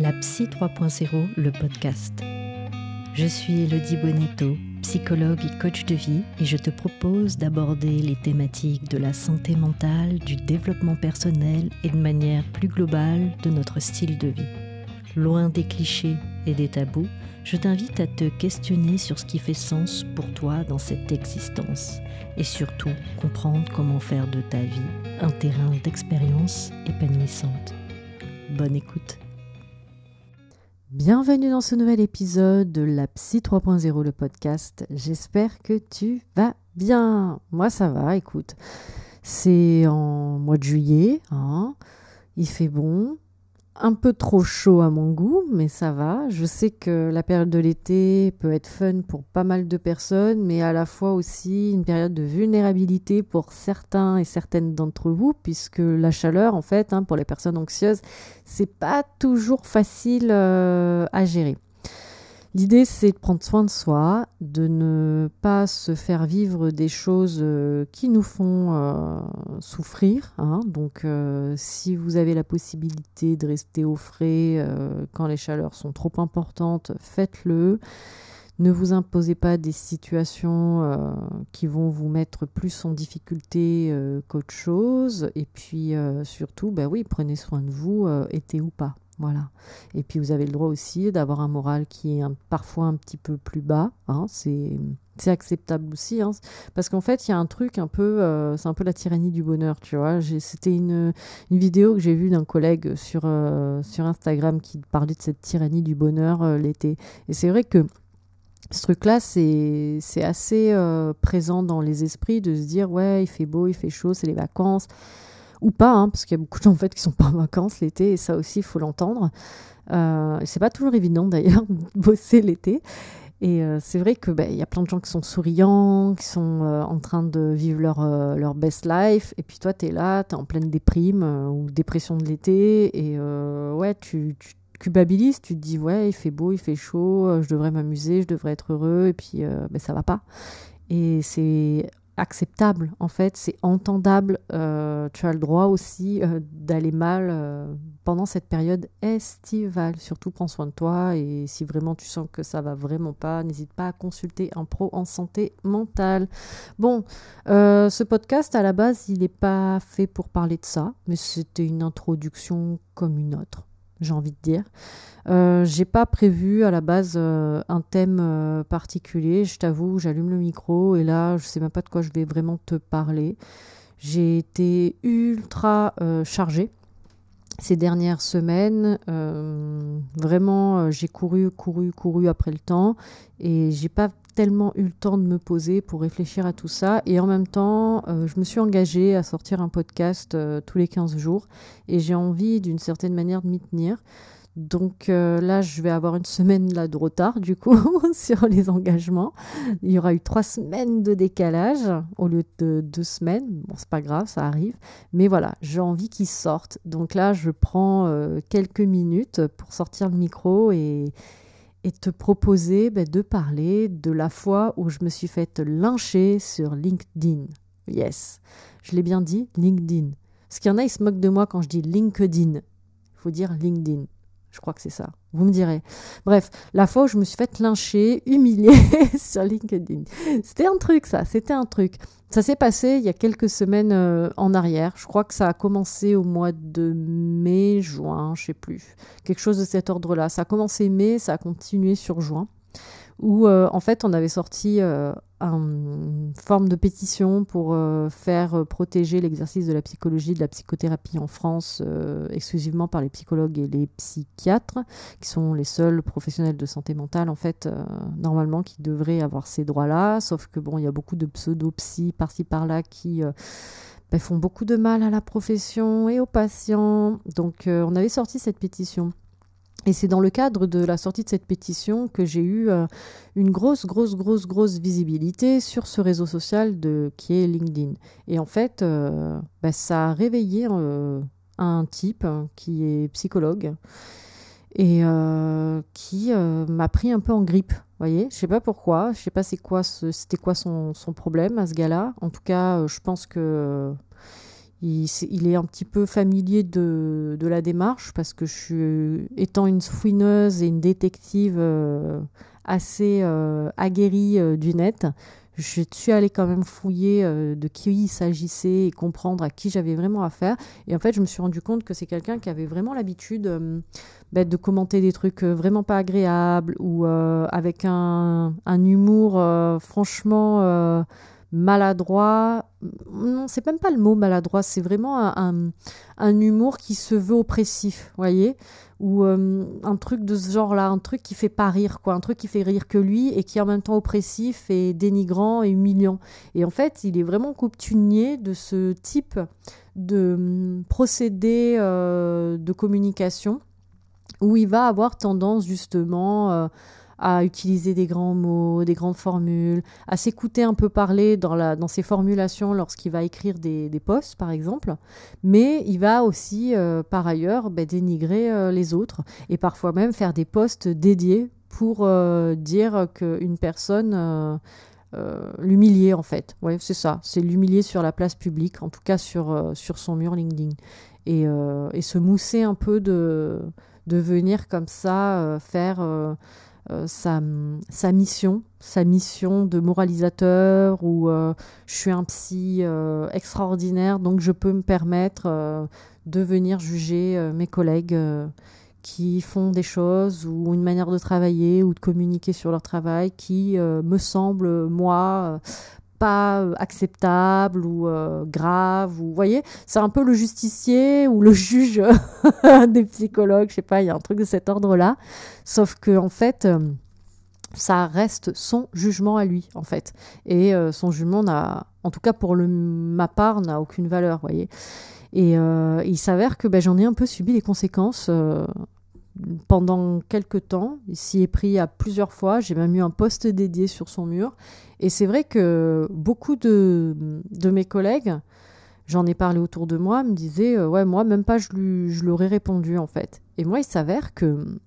La Psy 3.0, le podcast. Je suis Elodie Bonetto, psychologue et coach de vie, et je te propose d'aborder les thématiques de la santé mentale, du développement personnel et de manière plus globale de notre style de vie. Loin des clichés et des tabous, je t'invite à te questionner sur ce qui fait sens pour toi dans cette existence et surtout comprendre comment faire de ta vie un terrain d'expérience épanouissante. Bonne écoute. Bienvenue dans ce nouvel épisode de la Psy 3.0, le podcast. J'espère que tu vas bien. Moi, ça va, écoute. C'est en mois de juillet, hein. il fait bon, un peu trop chaud à mon goût, mais ça va. Je sais que la période de l'été peut être fun pour pas mal de personnes, mais à la fois aussi une période de vulnérabilité pour certains et certaines d'entre vous, puisque la chaleur, en fait, hein, pour les personnes anxieuses, c'est pas toujours facile euh, à gérer. L'idée, c'est de prendre soin de soi, de ne pas se faire vivre des choses euh, qui nous font euh, souffrir. Hein. Donc, euh, si vous avez la possibilité de rester au frais quand les chaleurs sont trop importantes, faites-le. Ne vous imposez pas des situations qui vont vous mettre plus en difficulté qu'autre chose. Et puis, surtout, bah oui, prenez soin de vous, été ou pas. Voilà. Et puis vous avez le droit aussi d'avoir un moral qui est parfois un petit peu plus bas. Hein. c'est acceptable aussi. Hein. parce qu'en fait, il y a un truc un peu, euh, c'est un peu la tyrannie du bonheur, tu vois. C'était une, vidéo que j'ai vue d'un collègue sur, euh, sur Instagram qui parlait de cette tyrannie du bonheur euh, l'été. Et c'est vrai que ce truc-là, c'est assez présent dans les esprits de se dire, ouais, il fait beau, il fait chaud, c'est les vacances ou pas, hein, parce qu'il y a beaucoup de gens en fait qui sont pas en vacances l'été, et ça aussi il faut l'entendre. Euh, c'est pas toujours évident d'ailleurs de bosser l'été. Et euh, c'est vrai que ben, y a plein de gens qui sont souriants, qui sont euh, en train de vivre leur, euh, leur best life, et puis toi tu es là, tu es en pleine déprime ou dépression de l'été, et ouais, tu, tu culpabilises, tu te dis ouais, il fait beau, il fait chaud, je devrais m'amuser, je devrais être heureux, et puis ben, ça va pas. Et c'est acceptable en fait, c'est entendable. Euh, tu as le droit aussi euh, d'aller mal euh, pendant cette période estivale. Surtout prends soin de toi et si vraiment tu sens que ça va vraiment pas, n'hésite pas à consulter un pro en santé mentale. Bon, ce podcast à la base il n'est pas fait pour parler de ça, mais c'était une introduction comme une autre j'ai envie de dire. Euh, j'ai pas prévu à la base euh, un thème euh, particulier. Je t'avoue, j'allume le micro et là, je sais même pas de quoi je vais vraiment te parler. J'ai été ultra chargée ces dernières semaines. vraiment, j'ai couru, couru, couru après le temps et j'ai pas tellement eu le temps de me poser pour réfléchir à tout ça. Et en même temps, je me suis engagée à sortir un podcast tous les 15 jours et j'ai envie d'une certaine manière de m'y tenir. Donc euh, là, je vais avoir une semaine là de retard du coup sur les engagements. Il y aura eu trois semaines de décalage au lieu de deux semaines. Bon, c'est pas grave, ça arrive. Mais voilà, j'ai envie qu'ils sortent. Donc là, je prends euh, quelques minutes pour sortir le micro et, et te proposer ben, de parler de la fois où je me suis faite lyncher sur LinkedIn. Yes, je l'ai bien dit, LinkedIn. Parce qu'il y en a, ils se moquent de moi quand je dis LinkedIn. Il faut dire LinkedIn. Je crois que c'est ça. Vous me direz. Bref, la fois où je me suis fait lyncher, humilier sur LinkedIn. C'était un truc, ça. C'était un truc. Ça s'est passé il y a quelques semaines euh, en arrière. Je crois que ça a commencé au mois de mai, juin, je sais plus. Quelque chose de cet ordre-là. Ça a commencé mai, ça a continué sur juin où euh, en fait on avait sorti euh, une forme de pétition pour euh, faire protéger l'exercice de la psychologie, de la psychothérapie en France exclusivement par les psychologues et les psychiatres, qui sont les seuls professionnels de santé mentale en fait normalement qui devraient avoir ces droits-là, sauf que bon il y a beaucoup de pseudo-psy par-ci par-là qui ben, font beaucoup de mal à la profession et aux patients. Donc on avait sorti cette pétition. Et c'est dans le cadre de la sortie de cette pétition que j'ai eu euh, une grosse, grosse, grosse, grosse visibilité sur ce réseau social qui est LinkedIn. Et en fait, euh, bah, ça a réveillé euh, un type qui est psychologue et qui m'a pris un peu en grippe. voyez, je sais pas pourquoi, je sais pas c'est quoi, c'était quoi son, son, problème à ce gars-là. En tout cas, je pense que il, est un petit peu familier de, la démarche parce que je suis, étant une fouineuse et une détective euh, assez euh, aguerrie euh, du net, je suis allée quand même fouiller de qui il s'agissait et comprendre à qui j'avais vraiment affaire. Et en fait, je me suis rendu compte que c'est quelqu'un qui avait vraiment l'habitude bah, de commenter des trucs vraiment pas agréables ou avec un, un humour franchement maladroit. Non, c'est même pas le mot maladroit, c'est vraiment un, un, humour qui se veut oppressif, voyez Ou euh, un truc de ce genre-là, un truc qui fait pas rire, quoi, un truc qui fait rire que lui et qui est en même temps oppressif et dénigrant et humiliant. Et en fait, il est vraiment coutumier de ce type de hum, procédé euh, de communication où il va avoir tendance justement euh, à utiliser des grands mots, des grandes formules, à s'écouter un peu parler dans, ses formulations lorsqu'il va écrire des, des posts, par exemple. Mais il va aussi, euh, par ailleurs, ben, dénigrer euh, les autres et parfois même faire des posts dédiés pour euh, dire qu'une personne... l'humilier en fait. Ouais, c'est ça, c'est l'humilier sur la place publique, en tout cas sur, son mur LinkedIn. Et, se mousser un peu de, venir comme ça faire euh, sa, sa, mission, sa mission de moralisateur ou euh, je suis un psy euh, extraordinaire, donc je peux me permettre de venir juger mes collègues qui font des choses ou une manière de travailler ou de communiquer sur leur travail qui me semble, moi, pas euh, acceptable ou euh, grave ou vous voyez c'est un peu le justicier ou le juge des psychologues je sais pas il y a un truc de cet ordre là sauf que en fait euh, ça reste son jugement à lui en fait. Et son jugement n'a en tout cas pour le, ma part n'a aucune valeur voyez. Et il s'avère que ben, j'en ai un peu subi les conséquences pendant quelques temps. Il s'y est pris à plusieurs fois. J'ai même eu un poste dédié sur son mur. Et c'est vrai que beaucoup de, de mes collègues, j'en ai parlé autour de moi, me disaient euh, Ouais, moi, même pas je, lui, je l'aurais répondu en fait. Et moi, il s'avère que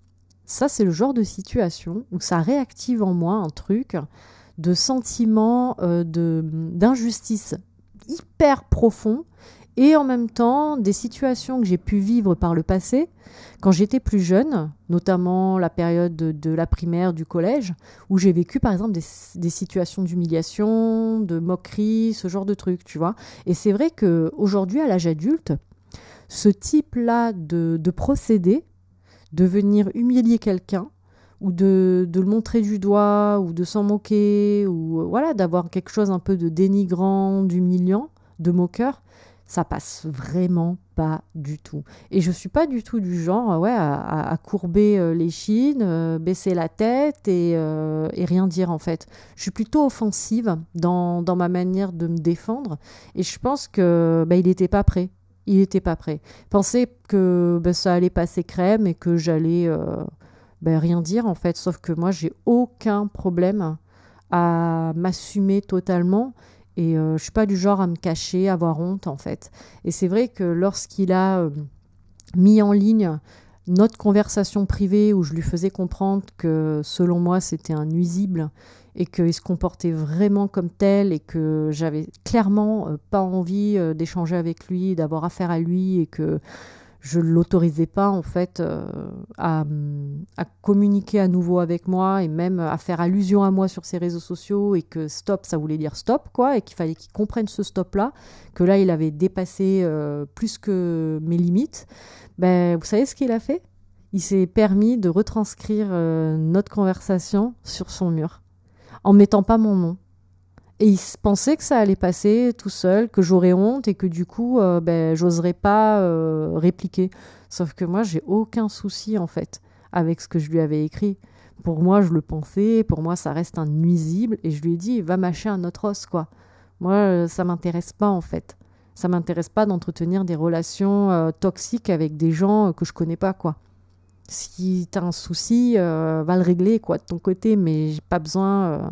ça, c'est le genre de situation où ça réactive en moi un truc de sentiment euh, de, d'injustice hyper profond et en même temps des situations que j'ai pu vivre par le passé quand j'étais plus jeune, notamment la période de, la primaire, du collège, où j'ai vécu par exemple des, situations d'humiliation, de moquerie, ce genre de trucs, tu vois. Et c'est vrai que aujourd'hui, à l'âge adulte, ce type-là de, de procédé, de venir humilier quelqu'un, ou de, de, le montrer du doigt, ou de s'en moquer, ou voilà, d'avoir quelque chose un peu de dénigrant, d'humiliant, de moqueur, ça passe vraiment pas du tout. Et je suis pas du tout du genre ouais, à, courber euh, les chines, euh, baisser la tête euh, et, rien dire en fait. Je suis plutôt offensive dans, ma manière de me défendre et je pense que bah, il n'était pas prêt. Il n'était pas prêt. Pensait que bah, ça allait passer crème et que j'allais bah, rien dire en fait. Sauf que moi j'ai aucun problème à m'assumer totalement et euh, je suis pas du genre à me cacher, à avoir honte en fait. Et c'est vrai que lorsqu'il a euh, mis en ligne notre conversation privée où je lui faisais comprendre que selon moi c'était un nuisible et qu'il se comportait vraiment comme tel et que j'avais clairement euh, pas envie d'échanger avec lui, d'avoir affaire à lui et que je l'autorisais pas en fait euh, à, communiquer à nouveau avec moi et même à faire allusion à moi sur ses réseaux sociaux et que stop ça voulait dire stop quoi et qu'il fallait qu'il comprenne ce stop là que là il avait dépassé euh, plus que mes limites. Ben vous savez ce qu'il a fait? Il s'est permis de retranscrire euh, notre conversation sur son mur en mettant pas mon nom et il pensait que ça allait passer tout seul, que j'aurais honte et que du coup, euh, ben, j'oserais pas euh, répliquer. Sauf que moi, j'ai aucun souci en fait avec ce que je lui avais écrit. Pour moi, je le pensais, pour moi, ça reste un nuisible. Et je lui ai dit, va mâcher un autre os, quoi. Moi, euh, ça m'intéresse pas en fait. Ça m'intéresse pas d'entretenir des relations toxiques avec des gens que je connais pas, quoi. Si tu as un souci, va le régler, quoi, de ton côté, mais j'ai pas besoin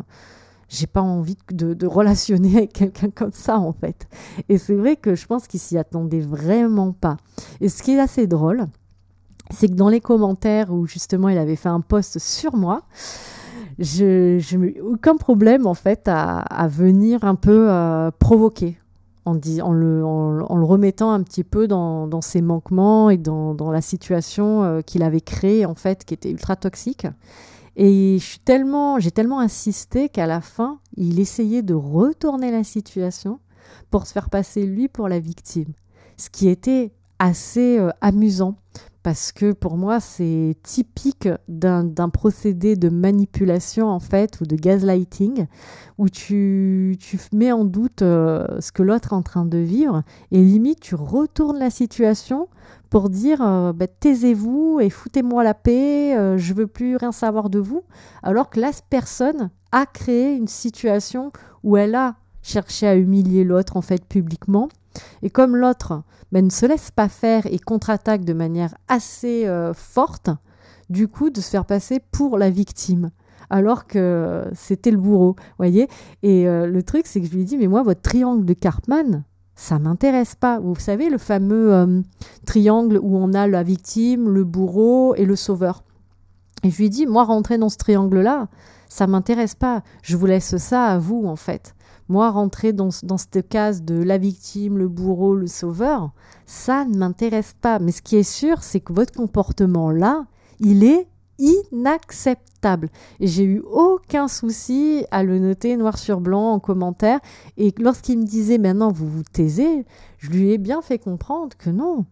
j'ai pas envie de, relationner avec quelqu'un comme ça en fait. Et c'est vrai que je pense qu'il s'y attendait vraiment pas. Et ce qui est assez drôle, c'est que dans les commentaires où justement il avait fait un post sur moi, je n'ai aucun problème en fait à, venir un peu euh, provoquer en, le, remettant un petit peu dans, ses manquements et dans, dans la situation euh, qu'il avait créée, en fait, qui était ultra toxique. Et j'ai tellement, tellement insisté qu'à la fin, il essayait de retourner la situation pour se faire passer lui pour la victime. Ce qui était assez euh, amusant parce que pour moi c'est typique d'un procédé de manipulation en fait ou de gaslighting où tu, tu mets en doute euh, ce que l'autre est en train de vivre et limite tu retournes la situation pour dire euh, bah, taisez-vous et foutez-moi la paix, euh, je veux plus rien savoir de vous. Alors que la personne a créé une situation où elle a cherché à humilier l'autre en fait publiquement. Et comme l'autre ben, ne se laisse pas faire et contre-attaque de manière assez euh, forte, du coup, de se faire passer pour la victime. Alors que c'était le bourreau, voyez. Et euh, le truc, c'est que je lui dit, mais moi, votre triangle de Cartman, ça m'intéresse pas. Vous savez, le fameux euh, triangle où on a la victime, le bourreau et le sauveur. Et je lui dit, moi, rentrer dans ce triangle-là, ça m'intéresse pas. Je vous laisse ça à vous, en fait. Moi, rentrer dans, dans cette case de la victime, le bourreau, le sauveur, ça ne m'intéresse pas. Mais ce qui est sûr, c'est que votre comportement-là, il est inacceptable. J'ai eu aucun souci à le noter noir sur blanc en commentaire. Et lorsqu'il me disait maintenant vous vous taisez, je lui ai bien fait comprendre que non.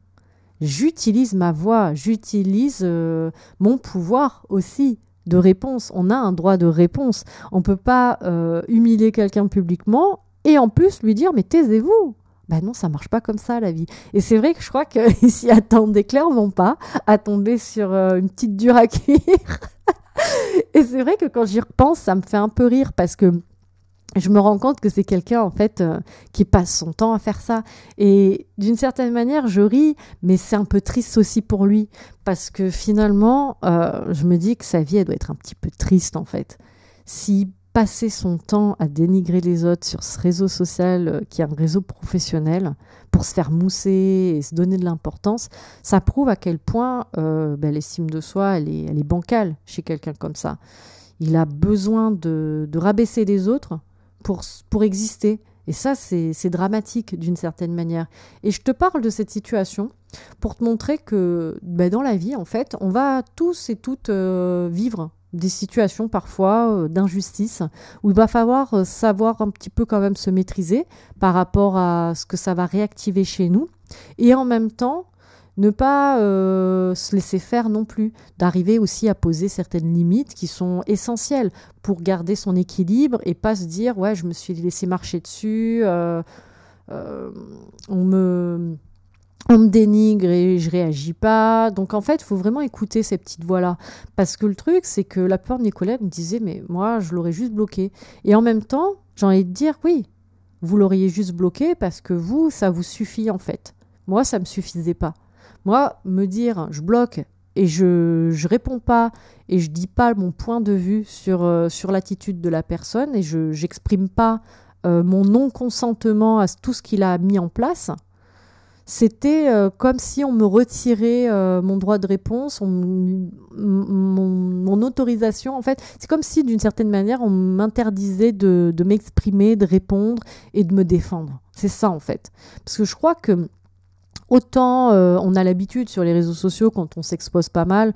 J'utilise ma voix, j'utilise euh, mon pouvoir aussi de réponse. On a un droit de réponse. On ne peut pas euh, humilier quelqu'un publiquement et en plus lui dire mais taisez-vous. Ben non, ça marche pas comme ça la vie. Et c'est vrai que je crois qu'il s'y attendait clairement pas à tomber sur euh, une petite dure à cuire. et c'est vrai que quand j'y repense, ça me fait un peu rire parce que je me rends compte que c'est quelqu'un en fait euh, qui passe son temps à faire ça et d'une certaine manière je ris mais c'est un peu triste aussi pour lui parce que finalement euh, je me dis que sa vie elle doit être un petit peu triste en fait si passer son temps à dénigrer les autres sur ce réseau social euh, qui est un réseau professionnel pour se faire mousser et se donner de l'importance ça prouve à quel point ben, l'estime de soi elle est, bancale chez quelqu'un comme ça il a besoin de, de rabaisser les autres pour, pour exister. Et ça, c'est dramatique d'une certaine manière. Et je te parle de cette situation pour te montrer que ben, dans la vie, en fait, on va tous et toutes euh, vivre des situations parfois euh, d'injustice où il va falloir euh, savoir un petit peu quand même se maîtriser par rapport à ce que ça va réactiver chez nous. Et en même temps, ne pas euh, se laisser faire non plus, d'arriver aussi à poser certaines limites qui sont essentielles pour garder son équilibre et pas se dire ouais je me suis laissé marcher dessus, on me on me dénigre et je réagis pas. Donc en fait, il faut vraiment écouter ces petites voix-là. Parce que le truc, c'est que la plupart de mes collègues me disaient, mais moi, je l'aurais juste bloqué. Et en même temps, j'ai envie de dire, oui, vous l'auriez juste bloqué parce que vous, ça vous suffit en fait. Moi, ça me suffisait pas. Moi, me dire je bloque et je je réponds pas et je dis pas mon point de vue sur euh, sur l'attitude de la personne et je j'exprime pas euh, mon non consentement à tout ce qu'il a mis en place. C'était euh, comme si on me retirait mon droit de réponse, mon, autorisation. En fait, c'est comme si d'une certaine manière on m'interdisait de, de m'exprimer, de répondre et de me défendre. C'est ça en fait. Parce que je crois que Autant euh, on a l'habitude sur les réseaux sociaux, quand on s'expose pas mal,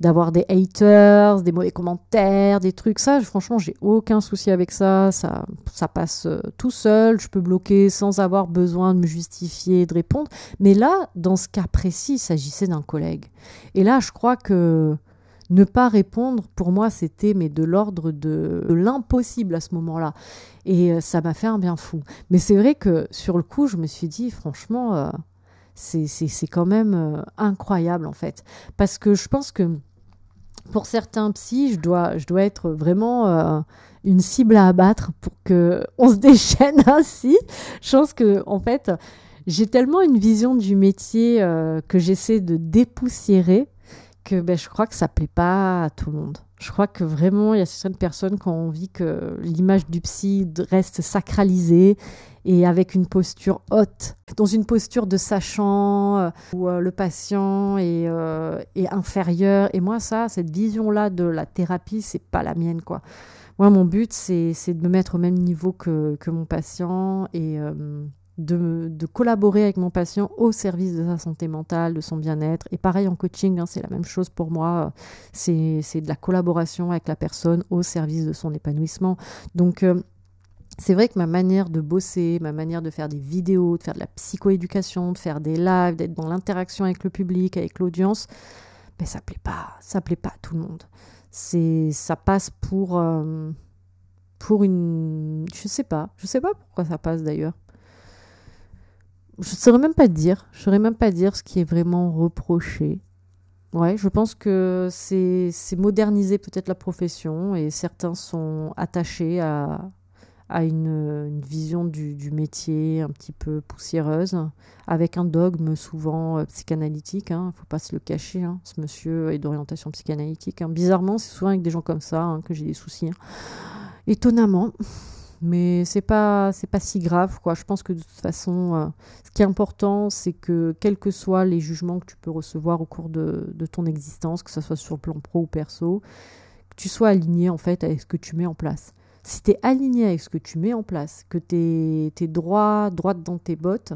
d'avoir des haters, des mauvais commentaires, des trucs. Ça, franchement, j'ai aucun souci avec ça. Ça, ça passe euh, tout seul. Je peux bloquer sans avoir besoin de me justifier, de répondre. Mais là, dans ce cas précis, il s'agissait d'un collègue. Et là, je crois que ne pas répondre, pour moi, c'était mais de l'ordre de, l'impossible à ce moment-là. Et euh, ça m'a fait un bien fou. Mais c'est vrai que sur le coup, je me suis dit, franchement, c'est quand même euh, incroyable en fait. Parce que je pense que pour certains psys, je dois, je dois être vraiment euh, une cible à abattre pour que on se déchaîne ainsi. Je pense que en fait, j'ai tellement une vision du métier euh, que j'essaie de dépoussiérer que ben, je crois que ça plaît pas à tout le monde. Je crois que vraiment, il y a certaines personnes qui ont envie que l'image du psy reste sacralisée et avec une posture haute, dans une posture de sachant euh, où euh, le patient euh, est, inférieur. Et moi, ça, cette vision-là de la thérapie, c'est pas la mienne, quoi. Moi, mon but, c'est de me mettre au même niveau que, mon patient et de, collaborer avec mon patient au service de sa santé mentale, de son bien-être. Et pareil en coaching, hein, c'est la même chose pour moi. C'est de la collaboration avec la personne au service de son épanouissement. Donc, c'est vrai que ma manière de bosser, ma manière de faire des vidéos, de faire de la psychoéducation, de faire des lives, d'être dans l'interaction avec le public, avec l'audience, ben ça plaît pas, ça plaît pas à tout le monde. C'est, ça passe pour, euh, pour une, je sais pas, je sais pas pourquoi ça passe d'ailleurs. Je saurais même pas dire, je saurais même pas dire ce qui est vraiment reproché. Ouais, je pense que c'est, c'est moderniser peut-être la profession et certains sont attachés à, à une, vision du, métier un petit peu poussiéreuse, avec un dogme souvent euh, psychanalytique. Il hein, ne faut pas se le cacher. Hein, ce monsieur est d'orientation psychanalytique. Hein. Bizarrement, c'est souvent avec des gens comme ça que j'ai des soucis. Étonnamment. Mais c'est pas c'est pas si grave quoi. Je pense que de toute façon, euh, ce qui est important, c'est que quels que soient les jugements que tu peux recevoir au cours de, de ton existence, que ce soit sur le plan pro ou perso, que tu sois aligné en fait avec ce que tu mets en place si tu es aligné avec ce que tu mets en place, que tu es, droit, droite dans tes bottes,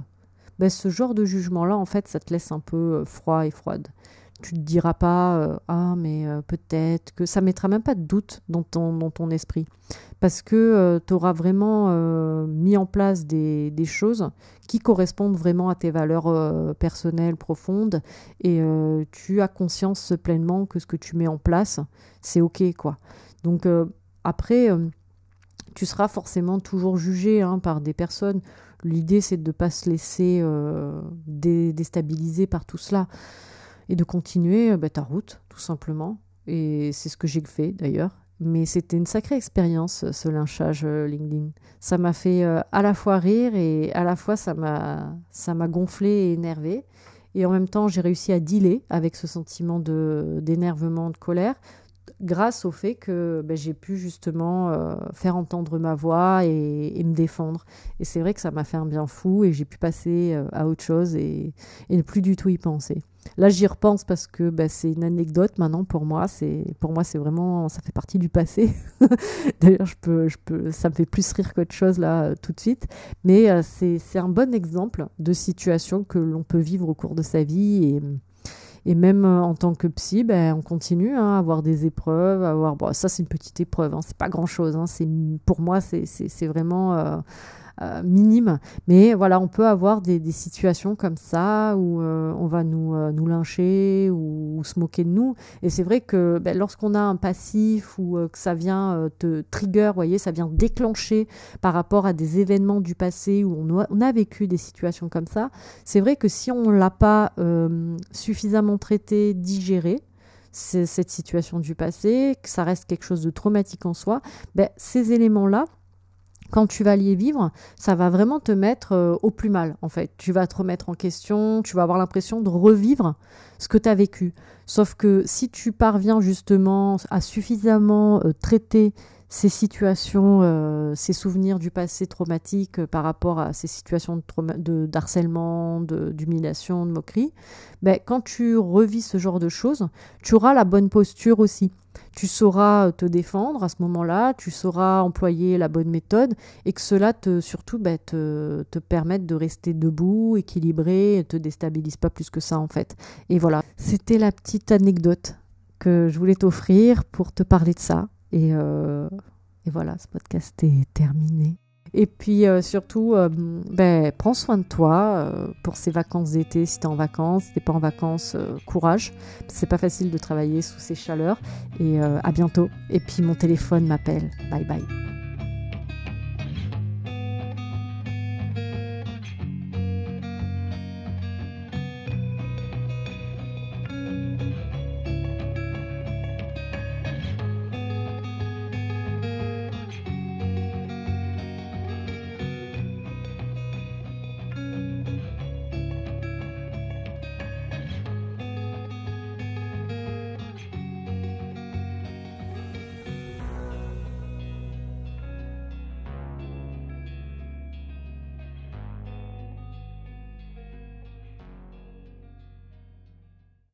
ben ce genre de jugement-là, en fait, ça te laisse un peu euh, froid et froide. Tu ne te diras pas euh, Ah, mais euh, peut-être que ça mettra même pas de doute dans ton, dans ton esprit. Parce que tu auras vraiment mis en place des, des, choses qui correspondent vraiment à tes valeurs personnelles profondes et tu as conscience pleinement que ce que tu mets en place, c'est OK, quoi. Donc, après tu seras forcément toujours jugé hein, par des personnes. L'idée, c'est de ne pas se laisser euh, déstabiliser par tout cela et de continuer euh, bah, ta route, tout simplement. Et c'est ce que j'ai fait d'ailleurs. Mais c'était une sacrée expérience, ce lynchage euh, LinkedIn. Ça m'a fait à la fois rire et à la fois ça m'a, ça m'a gonflé et énervé. Et en même temps, j'ai réussi à dealer avec ce sentiment de, d'énervement, de colère, grâce au fait que ben, j'ai pu justement euh, faire entendre ma voix et, me défendre. Et c'est vrai que ça m'a fait un bien fou et j'ai pu passer euh, à autre chose et, ne plus du tout y penser. Là, j'y repense parce que ben, c'est une anecdote maintenant pour moi. C'est pour moi, c'est vraiment, ça fait partie du passé. D'ailleurs, je peux, je peux, ça me fait plus rire qu'autre chose là euh, tout de suite. Mais c'est un bon exemple de situation que l'on peut vivre au cours de sa vie et même euh, en tant que psy, ben, on continue hein, à avoir des épreuves, à avoir. Bon, ça, c'est une petite épreuve, hein, c'est pas grand chose. Hein, c'est pour moi, c'est vraiment. Euh, euh, minime. Mais voilà, on peut avoir des, situations comme ça où euh, on va nous, euh, nous lyncher ou, se moquer de nous. Et c'est vrai que ben, lorsqu'on a un passif ou que ça vient te trigger, voyez, ça vient déclencher par rapport à des événements du passé où on a, vécu des situations comme ça, c'est vrai que si on ne l'a pas suffisamment traité, digéré, cette situation du passé, que ça reste quelque chose de traumatique en soi, ben, ces éléments-là, quand tu vas y vivre, ça va vraiment te mettre euh, au plus mal, en fait. Tu vas te remettre en question, tu vas avoir l'impression de revivre ce que tu as vécu. Sauf que si tu parviens justement à suffisamment euh, traiter ces situations, euh, ces souvenirs du passé traumatiques par rapport à ces situations de, d'harcèlement, d'humiliation, de, moquerie, ben, quand tu revis ce genre de choses, tu auras la bonne posture aussi tu sauras te défendre à ce moment-là, tu sauras employer la bonne méthode et que cela te surtout bah, te, te permette de rester debout, équilibré, et te déstabilise pas plus que ça en fait. Et voilà, c'était la petite anecdote que je voulais t'offrir pour te parler de ça. Et, euh, et voilà, ce podcast est terminé. Et puis euh, surtout, euh, ben, prends soin de toi pour ces vacances d'été. Si tu es en vacances, si tu pas en vacances, courage. C'est pas facile de travailler sous ces chaleurs. Et à bientôt. Et puis mon téléphone m'appelle. Bye bye.